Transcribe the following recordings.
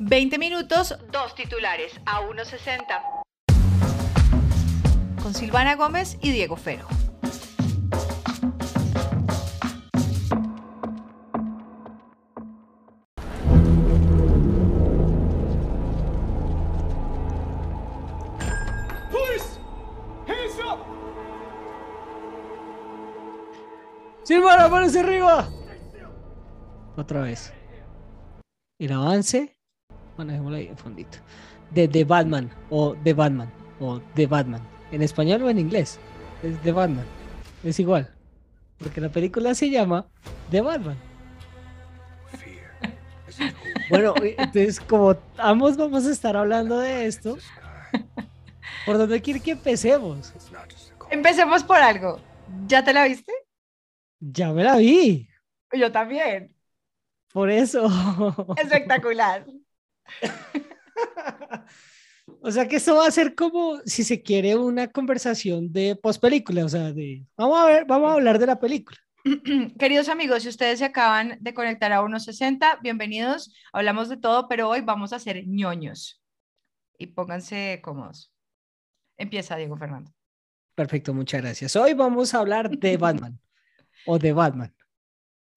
20 minutos, dos titulares a 1.60. Con Silvana Gómez y Diego Fero. Silvana, manos arriba. Otra vez. El avance. Bueno, dejémoslo ahí en fondito. De The Batman o The Batman o The Batman. En español o en inglés. Es The Batman. Es igual. Porque la película se llama The Batman. Bueno, entonces como ambos vamos a estar hablando de esto, ¿por dónde quiere que empecemos? Empecemos por algo. ¿Ya te la viste? Ya me la vi. Yo también. Por eso. Espectacular. o sea que esto va a ser como, si se quiere, una conversación de post película. O sea, de vamos a ver, vamos a hablar de la película. Queridos amigos, si ustedes se acaban de conectar a 1.60, bienvenidos. Hablamos de todo, pero hoy vamos a hacer ñoños. Y pónganse cómodos. Empieza, Diego Fernando. Perfecto, muchas gracias. Hoy vamos a hablar de Batman o de Batman.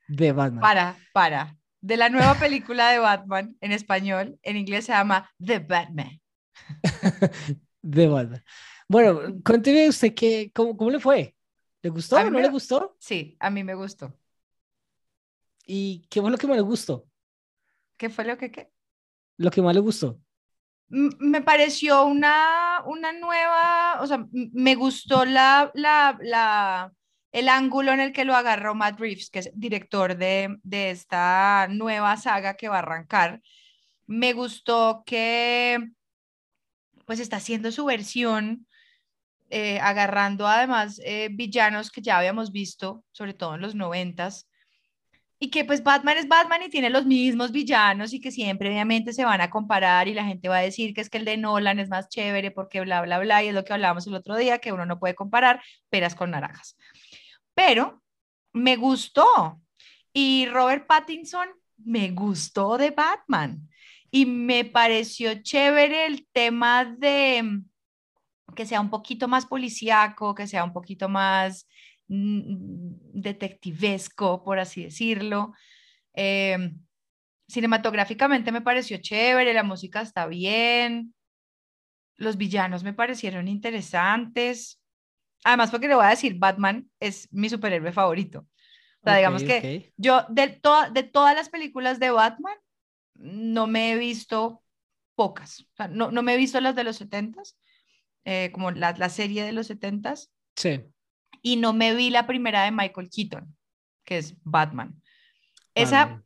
De Batman. Para, para. De la nueva película de Batman en español, en inglés se llama The Batman. de Batman. Bueno, cuénteme usted qué, cómo, cómo le fue. ¿Le gustó o no le gustó? Sí, a mí me gustó. ¿Y qué fue lo que más le gustó? ¿Qué fue lo que qué? Lo que más le gustó. me pareció una, una nueva, o sea, me gustó la, la, la, el ángulo en el que lo agarró Matt Reeves, que es director de, de esta nueva saga que va a arrancar. Me gustó que pues está haciendo su versión, eh, agarrando además eh, villanos que ya habíamos visto, sobre todo en los noventas, y que pues Batman es Batman y tiene los mismos villanos y que siempre obviamente se van a comparar y la gente va a decir que es que el de Nolan es más chévere porque bla, bla, bla, y es lo que hablábamos el otro día, que uno no puede comparar peras con naranjas pero me gustó. Y Robert Pattinson me gustó de Batman. Y me pareció chévere el tema de mm, que sea un poquito más policíaco, que sea un poquito más mm, detectivesco, por así decirlo. Em, cinematográficamente me pareció chévere, la música está bien, los villanos me parecieron interesantes. Además, porque le voy a decir, Batman es mi superhéroe favorito. O sea, digamos que yo de, de todas las películas de Batman, no me he visto pocas. O sea, no, no me he visto las de los 70s, eh, como la, la, serie de los 70s. Sí. Y no me vi la primera de Michael Keaton, que es Batman. Esa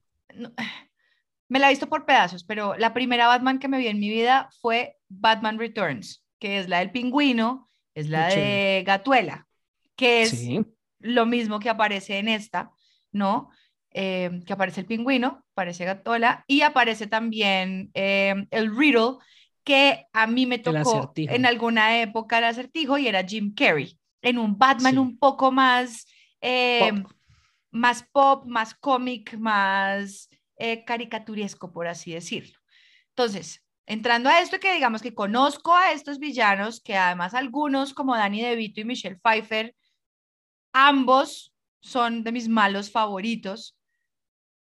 me la he visto por pedazos, pero la primera Batman que me vi en mi vida fue Batman Returns, que es la del pingüino es la de Gatuela, que es lo mismo que aparece en esta, ¿no? Eh, que aparece el pingüino, aparece Gatuela y aparece también eh, el Riddle, que a mí me tocó en alguna época el acertijo y era Jim Carrey, en un Batman un poco más, eh, más pop, más cómic, más caricaturesco, por así decirlo. Entonces, entrando a esto que digamos que conozco a estos villanos, que además algunos como Danny DeVito y Michelle Pfeiffer, ambos son de mis malos favoritos.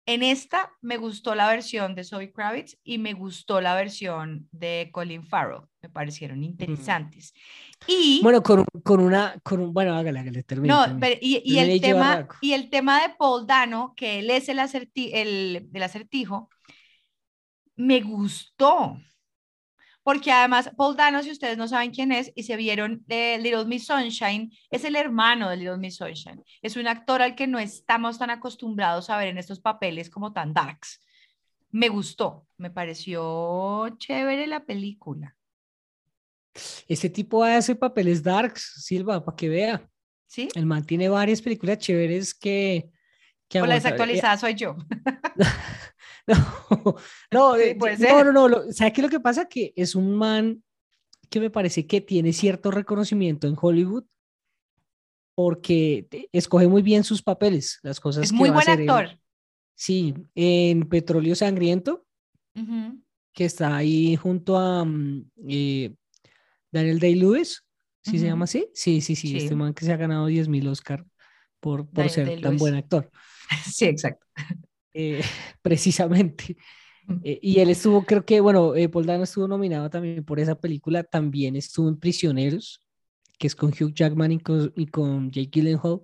En esta me gustó la versión de Zoe Kravitz y me gustó la versión de Colin Farrell. Me parecieron interesantes. Y bueno, con, con una, con un, bueno, hágale, hágale, termine. No, y, y el tema, y el tema de Paul Dano, que él es el, el, el acertijo, me gustó porque además Paul Dano, si ustedes no saben quién es y se vieron de Little Miss Sunshine, es el hermano de Little Miss Sunshine. Es un actor al que no estamos tan acostumbrados a ver en estos papeles como tan darks. Me gustó, me pareció chévere la película. Ese tipo hace papeles darks, Silva, para que vea. Sí. El man tiene varias películas chéveres que... que o la desactualizada soy yo. No, no, no, no, no, ¿sabes qué lo que pasa? Que es un man que me parece que tiene cierto reconocimiento en Hollywood porque escoge muy bien sus papeles, las cosas es muy buen actor. sí, en Petróleo Sangriento. que está ahí junto a mm, eh, Daniel Day-Lewis, ¿sí se llama así? Sí, sí, sí, Sí. este man que se ha ganado 10.000 Oscar por, por Daniel ser tan buen actor, Sí, exacto. Eh, precisamente. Ujú. Eh, y él estuvo, creo que, bueno, eh, Paul Dano estuvo nominado también por esa película, también estuvo en Prisioneros, que es con Hugh Jackman y con, y con Jake Gyllenhaal,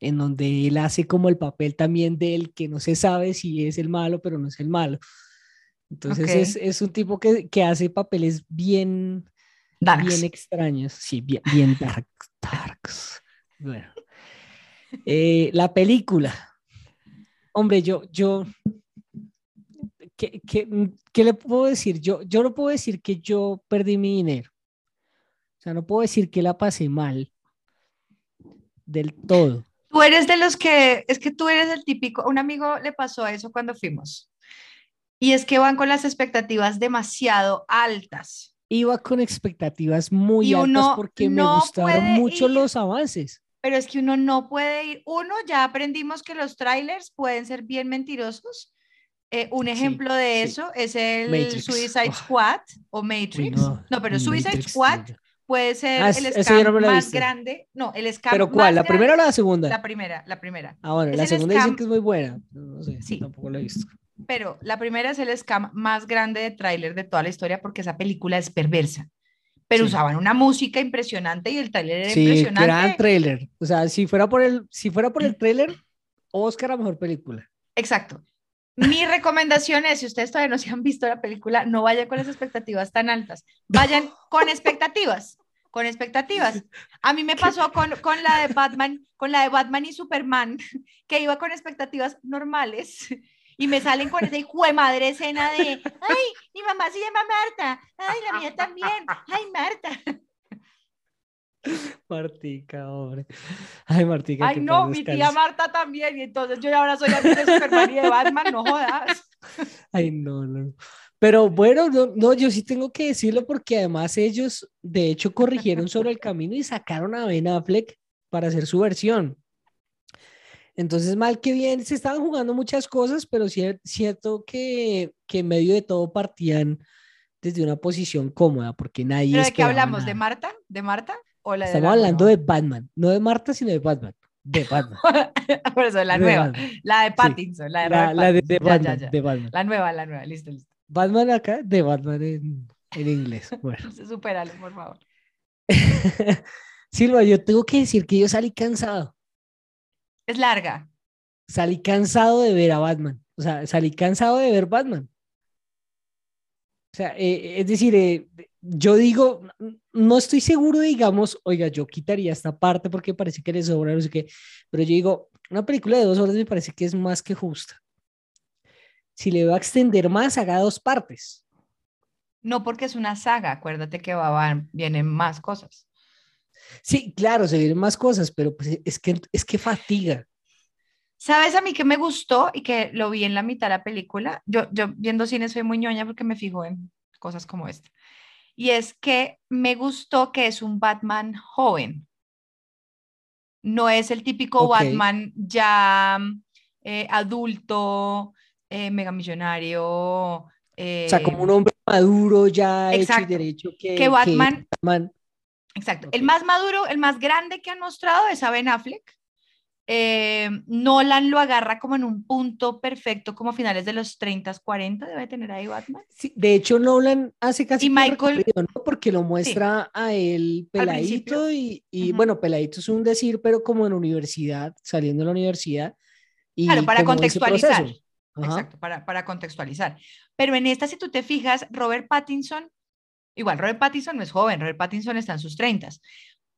en donde él hace como el papel también del que no se sabe si es el malo, pero no es el malo. Entonces es, es un tipo que, que hace papeles bien, Darks. bien extraños, sí, bien, bien dark, darks. Bueno. Eh, la película. Hombre, yo, yo, ¿qué, qué, qué le puedo decir? Yo, yo no puedo decir que yo perdí mi dinero. O sea, no puedo decir que la pasé mal del todo. Tú eres de los que, es que tú eres el típico, un amigo le pasó eso cuando fuimos. Y es que van con las expectativas demasiado altas. Iba con expectativas muy Y altas porque me gustaron mucho ir- los avances. Pero es que uno no puede ir. Uno, ya aprendimos que los trailers pueden ser bien mentirosos. Eh, un ejemplo de sí. eso es el Matrix. Suicide Oh. Squad o Matrix. no, no, pero Suicide Matrix, Squad puede ser Ah, el no scam más grande. No, el scam ¿Pero más cuál? ¿La primera o la segunda? La primera, la primera. Ah, bueno, es la segunda dicen que es muy buena. No sé, Sí. tampoco la he visto. Pero la primera es el scam más grande de tráiler de toda la historia porque esa película es perversa. Pero Sí. usaban una música impresionante y el tráiler era Sí, impresionante. gran trailer. O sea, si fuera por el, si fuera por el trailer, Oscar a mejor película. Exacto. Mi recomendación es, si ustedes todavía no se han visto la película, no vayan con las expectativas tan altas. Vayan con expectativas, con expectativas. A mí me pasó con, con la de Batman, con la de Batman y Superman, que iba con expectativas normales y me salen con esa hijo de madre escena de, ay, mi mamá se llama Marta, ay, la mía también, ay, Marta. Martica, hombre. Ay, Martica. Ay, no, mi tía. Marta también, y entonces yo ahora soy amiga de Superman y de Batman, no jodas. Ay, no, no. Pero bueno, no, no, yo sí tengo que decirlo porque además ellos, de hecho, corrigieron sobre el camino y sacaron a Ben Affleck para hacer su versión. Entonces, mal que bien, se estaban jugando muchas cosas, pero cier- cierto que, que en medio de todo partían desde una posición cómoda, porque nadie ¿Pero de qué hablamos? ¿De nada. Marta? ¿De Marta? ¿O la de Estamos la hablando nueva? de Batman, no de Marta, sino de Batman. De Batman. Por eso, la de nueva. Batman. La de Pattinson, la de La, la de, de Pattinson. Ya, ya, Batman, ya. de Batman. La nueva, la nueva, listo, listo. Batman acá, de Batman en, en inglés. Bueno. Supéralo, por favor. Silva, yo tengo que decir que yo salí cansado. Es larga. Salí cansado de ver a Batman. O sea, salí cansado de ver Batman. O sea, eh, es decir, eh, yo digo, no estoy seguro, digamos, oiga, yo quitaría esta parte porque parece que le sobra, no sé qué, pero yo digo, una película de dos horas me parece que es más que justa. Si le va a extender más, haga dos partes. No porque es una saga, acuérdate que va, van- vienen más cosas. Sí, claro, se vienen más cosas, pero pues es que, es que fatiga. ¿Sabes a mí que me gustó y que lo vi en la mitad de la película? Yo, yo viendo cine soy muy ñoña porque me fijo en cosas como esta. Y es que me gustó que es un Batman joven. No es el típico. Batman ya eh, adulto, eh, megamillonario. O sea, como eh, un hombre maduro ya hecho y derecho que, que Batman, Batman- exacto, el más maduro, el más grande que han mostrado es a Ben Affleck. Eh, Nolan lo agarra como en un punto perfecto, como a finales de los 30, 40, debe tener ahí Batman. Sí, de hecho, Nolan hace casi Y Michael- ¿no? Porque lo muestra a él peladito y, bueno, peladito es un decir, pero como en universidad, saliendo de la universidad. Y Claro, para contextualizar. Exacto, para, para contextualizar. Pero en esta, si tú te fijas, Robert Pattinson, igual, Robert Pattinson no es joven, Robert Pattinson está en sus 30,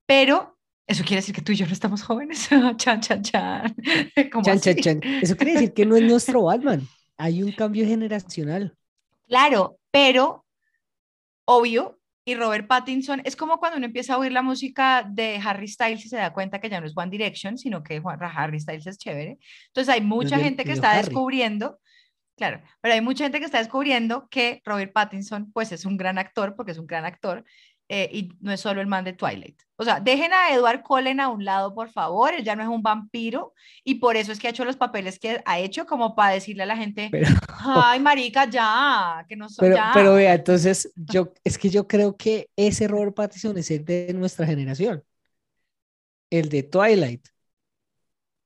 pero eso quiere decir que tú y yo no estamos jóvenes. chan, chan, chan. ¿Cómo Chan, chan, así? chan. Eso quiere decir que no es nuestro Batman. Hay un cambio generacional. Claro, pero obvio, y Robert Pattinson es como cuando uno empieza a oír la música de Harry Styles y se da cuenta que ya no es One Direction, sino que Harry Styles es chévere. Entonces hay mucha de- gente que está Harry. descubriendo, claro, pero hay mucha gente que está descubriendo que Robert Pattinson pues es un gran actor, porque es un gran actor, eh, y no es solo el man de Twilight. O sea, dejen a Edward Cullen a un lado, por favor, él ya no es un vampiro y por eso es que ha hecho los papeles que ha hecho como para decirle a la gente, ay, marica, ya, que no soy pero, ya. Pero vea, entonces, yo, es que yo creo que ese Robert Pattinson es el de nuestra generación, el de Twilight.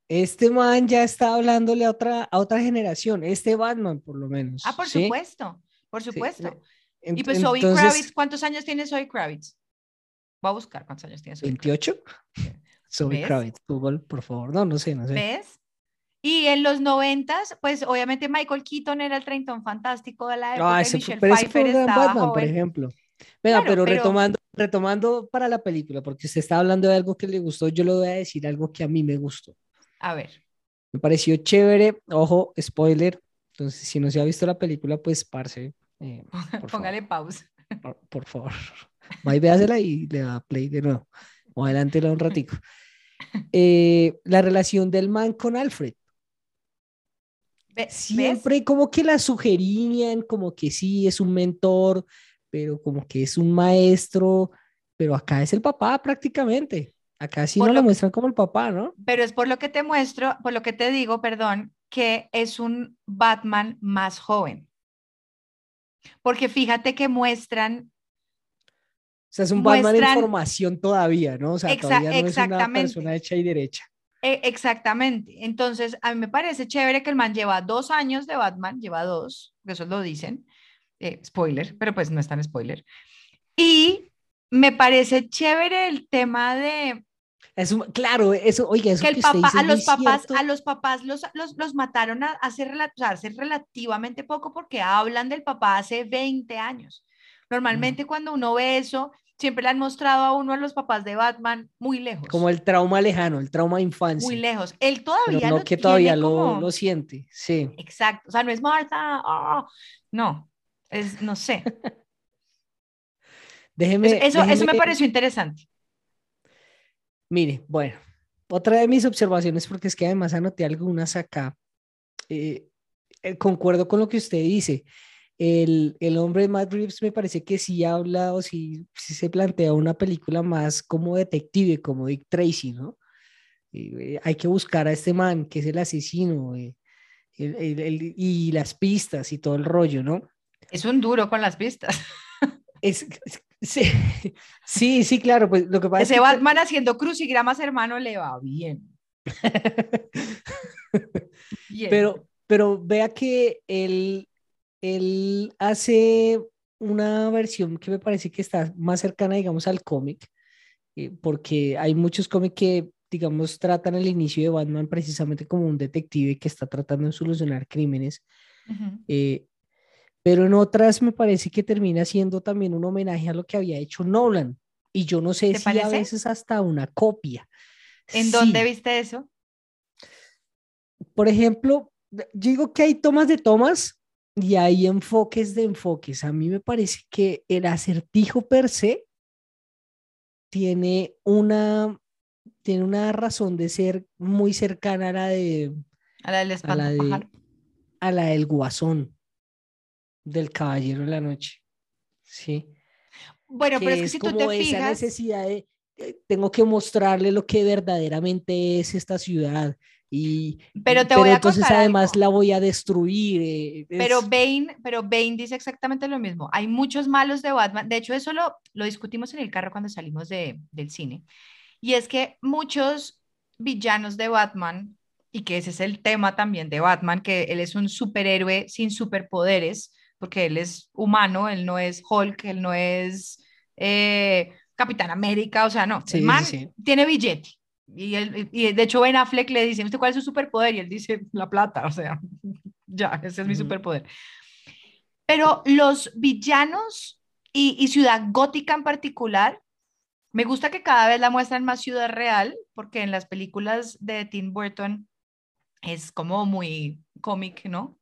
Este man ya está hablándole a otra, a otra generación, este Batman por lo menos. Ah, por supuesto, por supuesto. y pues Zoe Kravitz, ¿cuántos años tiene Zoe Kravitz? Voy a buscar cuántos años tiene Zoe ¿28? Zoe Kravitz, Google, por favor. No, no sé, no sé. ¿Ves? Y en los noventas, pues obviamente Michael Keaton era el treintón fantástico de la época. Ah, ese, Michelle pero Pfeiffer ese fue Batman, por ejemplo. Venga, pero, Retomando, retomando para la película, porque usted está hablando de algo que le gustó, yo le voy a decir algo que a mí me gustó. A ver. Me pareció chévere, ojo, spoiler. Entonces, si no se ha visto la película, pues parce. Eh, Póngale pausa. Por, favor. Va y véasela y le da play de nuevo. O adelántela un ratico. Eh, la relación del man con Alfred. Siempre como que la sugerían, como que sí, es un mentor, pero como que es un maestro, pero acá es el papá prácticamente. Acá sí no lo, muestran como el papá, ¿no? Pero es por lo que te muestro, por lo que te digo, perdón, que es un Batman más joven. Porque fíjate que muestran. O sea, es un Batman en formación todavía, ¿no? O sea, todavía no es una persona hecha y derecha. E, exactamente. Entonces, a mí me parece chévere que el man lleva dos años de Batman, lleva dos, eso lo dicen. Eh, spoiler, pero pues no es tan spoiler. Y me parece chévere el tema de claro, eso, oye, eso que, el papá, a los papás, a los papás los, los, los mataron hace, hace, relativamente poco porque hablan del papá hace 20 años. Normalmente cuando uno ve eso, siempre le han mostrado a uno a los papás de Batman muy lejos. Como el trauma lejano, el trauma de infancia. Muy lejos. Él todavía Pero no que todavía lo, lo, siente, sí. Exacto, o sea, no es Marta, ah, no, es, no sé. déjeme, eso, eso me pareció interesante. Mire, bueno, otra de mis observaciones, porque es que además anoté algunas acá, eh, eh, concuerdo con lo que usted dice. El, el, hombre de Matt Reeves me parece que sí habla o sí, se plantea una película más como detective, como Dick Tracy, ¿no? Eh, hay que buscar a este man que es el asesino y las pistas y todo el rollo, ¿no? Es un duro con las pistas. Es, Sí, sí, sí, claro. Pues lo que pasa Ese es que... Batman haciendo crucigramas, hermano, le va bien. Pero, pero vea que él, él hace una versión que me parece que está más cercana, digamos, al cómic, eh, porque hay muchos cómics que, digamos, tratan el inicio de Batman precisamente como un detective que está tratando de solucionar crímenes. Uh pero en otras me parece que termina siendo también un homenaje a lo que había hecho Nolan. Y yo no sé si a veces hasta una copia. ¿En dónde viste eso? Por ejemplo, digo que hay tomas de tomas y hay enfoques de enfoques. A mí me parece que el acertijo per se tiene una, tiene una razón de ser muy cercana a la de... A la del a la, a la del guasón del Caballero de la Noche. Sí. Bueno, pero es que si tú te esa necesidad de tengo que mostrarle lo que verdaderamente es esta ciudad y pero te voy a entonces además la voy a destruir eh, pero Bane pero Bane dice exactamente lo mismo hay muchos malos de Batman de hecho eso lo, lo discutimos en el carro cuando salimos de, del cine y es que muchos villanos de Batman y que ese es el tema también de Batman que él es un superhéroe sin superpoderes porque él es humano, él no es Hulk, él no es eh, Capitán América, o sea, no, el man tiene billete. Y, él, y de hecho Ben Affleck le dice, ¿usted cuál es su superpoder? Y él dice, la plata, o sea, ya, ese es mi superpoder. Pero los villanos y, y, Ciudad Gótica en particular, me gusta que cada vez la muestran más ciudad real, porque en las películas de Tim Burton es como muy cómic, ¿no?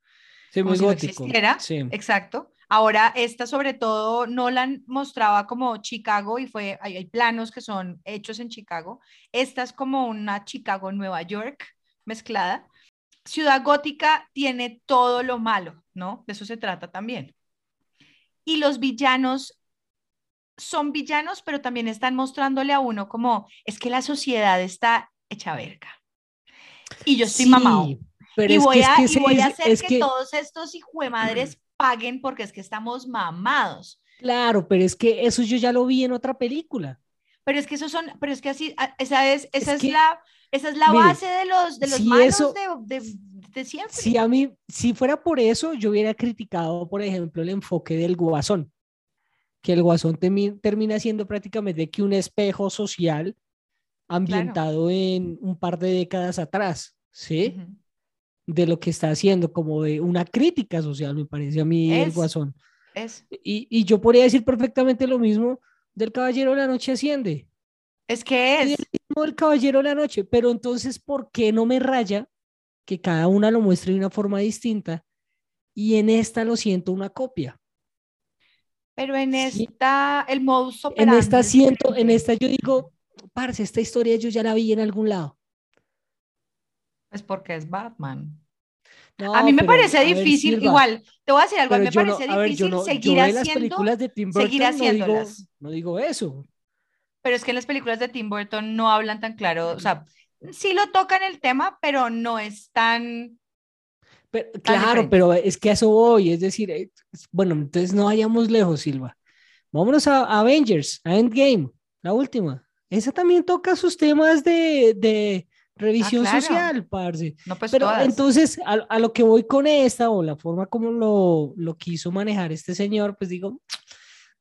Sí, muy gótico. sí. Exacto. Ahora, esta sobre todo Nolan mostraba como Chicago y fue, hay, hay, planos que son hechos en Chicago. Esta es como una Chicago Nueva York mezclada. Ciudad Gótica tiene todo lo malo, ¿no? De eso se trata también. Y los villanos son villanos, pero también están mostrándole a uno como, es que la sociedad está hecha verga. Y yo estoy mamado. Y, voy a, voy a hacer que, todos estos madres paguen porque es que estamos mamados. Claro, pero es que eso yo ya lo vi en otra película. Pero es que esos son, pero es que así, esa es, esa es, la, esa es la base de los, de los malos de, de, siempre. Si a mí, si fuera por eso, yo hubiera criticado, por ejemplo, el enfoque del guasón, que el guasón termina siendo prácticamente que un espejo social ambientado en un par de décadas atrás, ¿sí? De lo que está haciendo, como de una crítica social, me parece a mí el guasón. Es. Y, y, yo podría decir perfectamente lo mismo del Caballero de la Noche Asciende. Es que es. El Caballero de la Noche, pero entonces, ¿por qué no me raya que cada una lo muestre de una forma distinta y en esta lo siento una copia? Pero en esta, el modus operandi. En esta siento, en esta yo digo, parce, esta historia yo ya la vi en algún lado. Es porque es Batman. a mí me parece difícil, igual, te voy a decir algo, a mí me parece difícil seguir haciendo, las de Tim Burton, seguir haciéndolas. No digo, no digo, eso. Pero es que en las películas de Tim Burton no hablan tan claro, o sea, sí lo tocan el tema, pero no es tan... claro, pero es que a eso voy, es decir, eh, bueno, entonces no vayamos lejos, Silva. Vámonos a Avengers, a Endgame, la última. Esa también toca sus temas de, de revisión ah, social, parce. No, pues Pero entonces, a, a, lo que voy con esta, o la forma como lo, lo quiso manejar este señor, pues digo,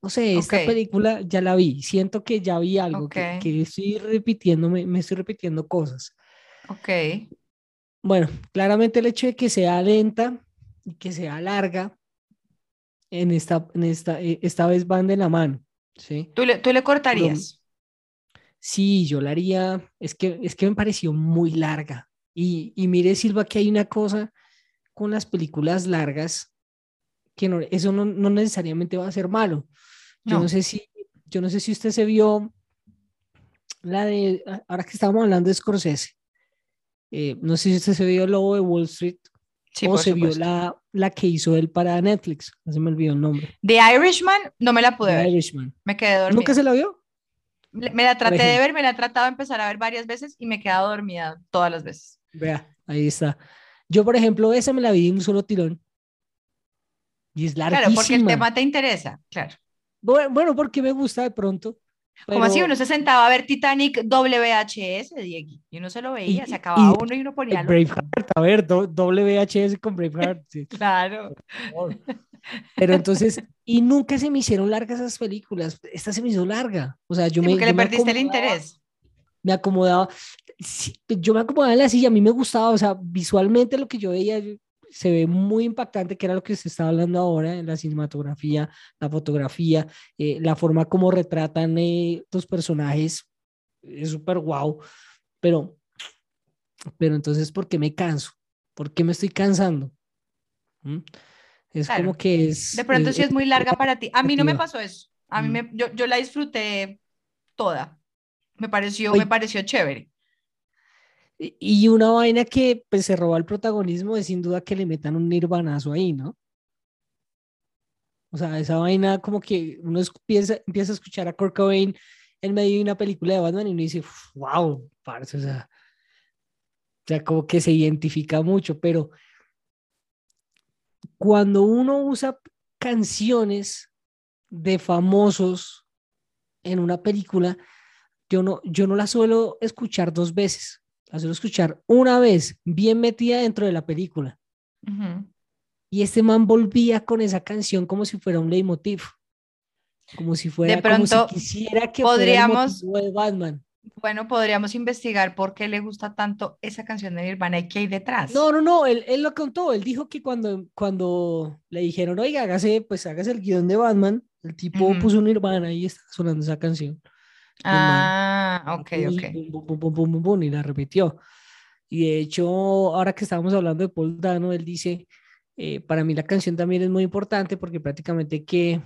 no sé, esta película ya la vi, siento que ya vi algo, que, que, estoy repitiendo, me, me, estoy repitiendo cosas. Ok. Bueno, claramente el hecho de que sea lenta y que sea larga, en esta, en esta, eh, esta vez van de la mano, ¿sí? ¿Tú le, tú le cortarías? Sí, yo la haría, es que, es que me pareció muy larga. Y, y mire, Silva, que hay una cosa con las películas largas, que no, eso no, no necesariamente va a ser malo. Yo no. sé si, yo no sé si usted se vio la de, ahora que estamos hablando de Scorsese, eh, no sé si usted se vio el Lobo de Wall Street o se vio la, la que hizo él para Netflix, no se me olvidó el nombre. The Irishman, no me la pude The ver. Irishman. Me quedé dormida. ¿Nunca se la vio? Me la traté de ver, me la he tratado de empezar a ver varias veces y me he quedado dormida todas las veces. Vea, ahí está. Yo, por ejemplo, esa me la vi en un solo tirón. Y es larguísima. Claro, porque el tema te interesa, claro. Bueno, porque me gusta de pronto. Como así uno se sentaba a ver Titanic WHS, Diego, y uno se lo veía, se acababa uno y uno ponía. Braveheart, a ver, WHS con Braveheart. Sí. claro. Pero entonces, y nunca se me hicieron largas esas películas. Esta se me hizo larga. O sea, yo me. Porque le perdiste el interés. Me acomodaba. yo me acomodaba en la silla, a mí me gustaba, o sea, visualmente lo que yo veía se ve muy impactante, que era lo que se está hablando ahora en la cinematografía, la fotografía, eh, la forma como retratan eh, los personajes. Es súper guau. Pero, pero entonces, ¿por qué me canso? ¿Por qué me estoy cansando? ¿Mm? Es como que es... De pronto sí es muy larga para ti. A mí no me pasó eso. A mí me, yo, yo la disfruté toda. Me pareció, me pareció chévere. Y una vaina que pues, se roba el protagonismo es sin duda que le metan un nirvanazo ahí, ¿no? O sea, esa vaina como que uno empieza, empieza a escuchar a Kurt Cobain en medio de una película de Batman y uno dice, wow, parce, o sea, o sea, como que se identifica mucho, pero cuando uno usa canciones de famosos en una película, yo no, yo no la suelo escuchar dos veces, la suelo escuchar una vez, bien metida dentro de la película. Y este man volvía con esa canción como si fuera un leitmotiv, como si fuera, de pronto, como si quisiera que podríamos, fuera el de Batman. Bueno, podríamos investigar por qué le gusta tanto esa canción de Nirvana y qué hay detrás. No, no, no, él, él, lo contó, él dijo que cuando, cuando le dijeron, oiga, hágase, pues hágase el guion de Batman, el tipo puso Nirvana y está sonando esa canción. Ah, ok, ok. y la repitió. Y de hecho, ahora que estábamos hablando de Paul Dano, él dice, eh, para mí la canción también es muy importante porque prácticamente que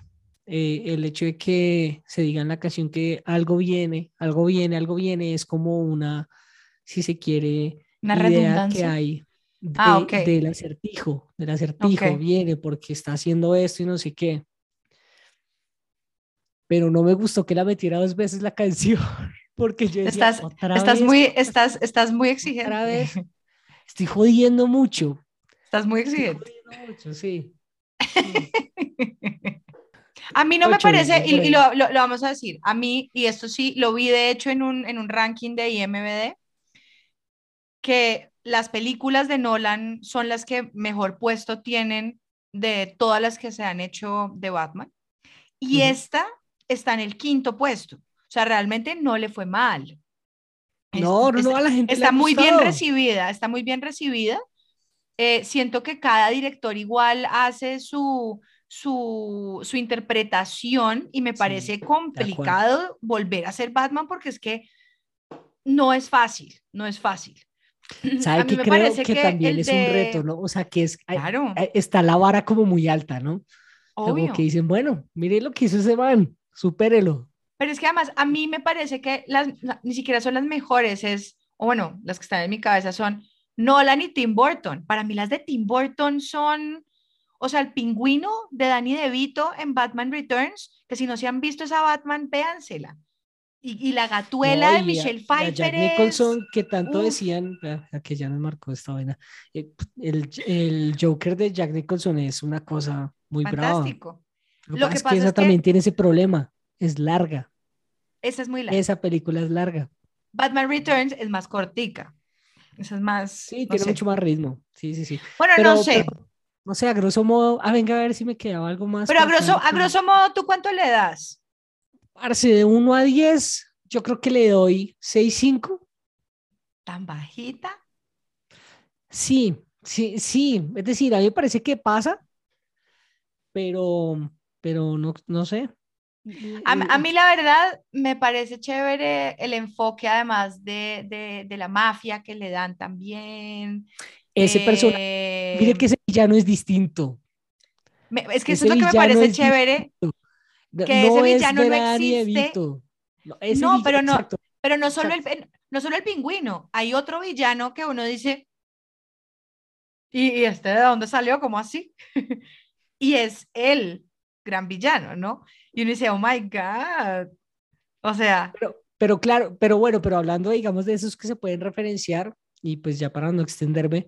eh, el hecho de que se diga en la canción que algo viene, algo viene, algo viene, es como una, si se quiere, una idea redundancia. que hay ah, del acertijo, del acertijo, viene porque está haciendo esto y no sé qué. pero no me gustó que la metiera dos veces la canción, porque yo decía, estás, estás muy, estás, estás muy exigente. Otra vez, estoy jodiendo mucho. Estás muy exigente. Mucho, sí. A mí no me parece, y, lo, lo, vamos a decir, a mí, y esto sí, lo vi de hecho en un, en un ranking de IMBD, que las películas de Nolan son las que mejor puesto tienen de todas las que se han hecho de Batman. Y esta está en el quinto puesto. O sea, realmente no le fue mal. No, no, a la gente. Está muy bien recibida, está muy bien recibida. Eh, siento que cada director igual hace su, su, su interpretación y me parece complicado volver a ser Batman porque es que no es fácil, no es fácil. ¿Sabe que creo que, también es un reto, ¿no? O sea, que es, claro. está la vara como muy alta, ¿no? Como que dicen, bueno, mire lo que hizo ese man, supérelo. Pero es que además a mí me parece que las, ni siquiera son las mejores, es, o bueno, las que están en mi cabeza son Nolan y Tim Burton. Para mí las de Tim Burton son, o sea, el pingüino de Danny DeVito en Batman Returns, que si no se han visto esa Batman, véansela. Y, la gatuela de Michelle Pfeiffer. Jack Nicholson, que tanto decían, que ya nos marcó esta vaina. Eh, el, el, Joker de Jack Nicholson es una cosa muy Fantástico. brava. Lo, que, pasa es que esa también tiene ese problema, es larga. Esa es muy larga. Esa película es larga. Batman Returns es más cortica. Esa es más. Sí, tiene mucho más ritmo. Sí, sí, sí. Bueno, no sé. No sé, a grosso modo. Ah, venga a ver si me quedaba algo más. Pero a grosso, a grosso modo, ¿tú cuánto le das? de 1 a 10, yo creo que le doy 6-5. ¿Tan bajita? Sí, sí, sí. Es decir, a mí me parece que pasa, pero, pero no, no sé. A, a, mí la verdad me parece chévere el enfoque además de, de, de la mafia que le dan también. Ese personaje, mire que ese villano es distinto. es que eso es lo que me parece chévere. Que ese villano no existe. No, pero no, pero no solo, el, no solo el pingüino, hay otro villano que uno dice, ¿y, este de dónde salió? ¿Cómo así? y es el gran villano, ¿no? Y uno dice, oh my God. O sea. Pero, pero claro, pero bueno, pero hablando, digamos, de esos que se pueden referenciar, y pues ya para no extenderme,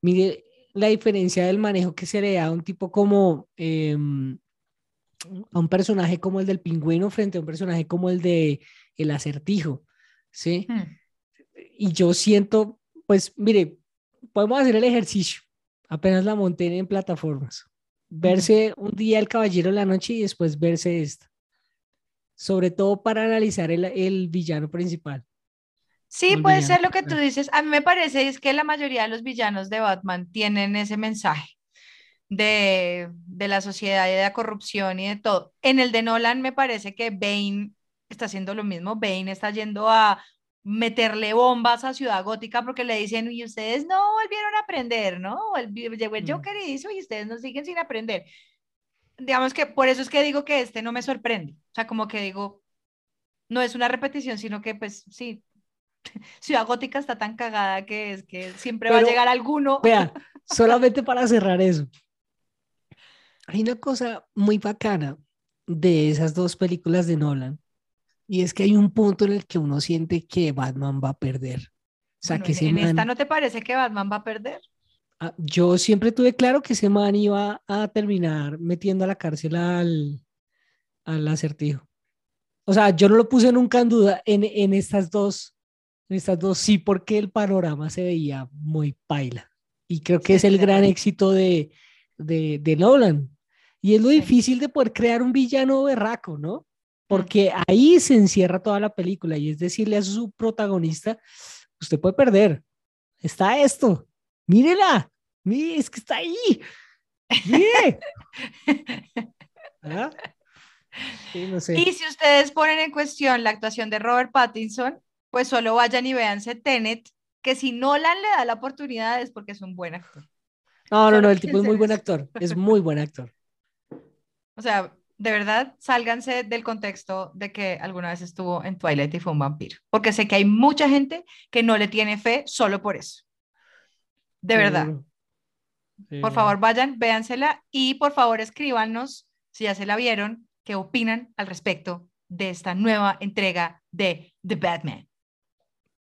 mire la diferencia del manejo que se le da a un tipo como em, a un personaje como el del pingüino frente a un personaje como el de el acertijo, ¿sí? Hmm. Y yo siento, pues, mire, podemos hacer el ejercicio, apenas la monté en plataformas, verse un día el Caballero de la Noche y después verse esto, sobre todo para analizar el, el villano principal. Sí, puede ser lo que tú dices. A mí me parece es que la mayoría de los villanos de Batman tienen ese mensaje de, la sociedad y de la corrupción y de todo. En el de Nolan me parece que Bane está haciendo lo mismo. Bane está yendo a meterle bombas a Ciudad Gótica porque le dicen, y ustedes no volvieron a aprender, ¿no? Llegó el mm. Joker y hizo y ustedes no siguen sin aprender. Digamos que por eso es que digo que este no me sorprende. O sea, como que digo, no es una repetición, sino que pues sí, Ciudad Gótica está tan cagada que es que siempre va a llegar alguno. Vea, solamente para cerrar eso hay una cosa muy bacana de esas dos películas de Nolan y es que hay un punto en el que uno siente que Batman va a perder. O sea, que ¿En esta no te parece que Batman va a perder? Ah, yo siempre tuve claro que ese man iba a terminar metiendo a la cárcel al, al acertijo. O sea, yo no lo puse nunca en duda en, en estas dos, en estas dos sí, porque el panorama se veía muy paila. Y creo que es el gran éxito de, de, de Nolan. Y es lo difícil de poder crear un villano berraco, ¿no? Porque ahí se encierra toda la película y es decirle a su protagonista, usted puede perder. Está esto. Mírela. Mire, es que está ahí. Mire. ¿Ah? Y si ustedes ponen en cuestión la actuación de Robert Pattinson, pues solo vayan y véanse Tenet, que si Nolan le da la oportunidad es porque es un buen actor. No, no, no, el tipo es muy buen actor, es muy buen actor. O sea, de verdad, sálganse del contexto de que alguna vez estuvo en Twilight y fue un vampiro, porque sé que hay mucha gente que no le tiene fe solo por eso. De verdad. Por favor, vayan, véansela y por favor escríbanos si ya se la vieron, qué opinan al respecto de esta nueva entrega de The Batman.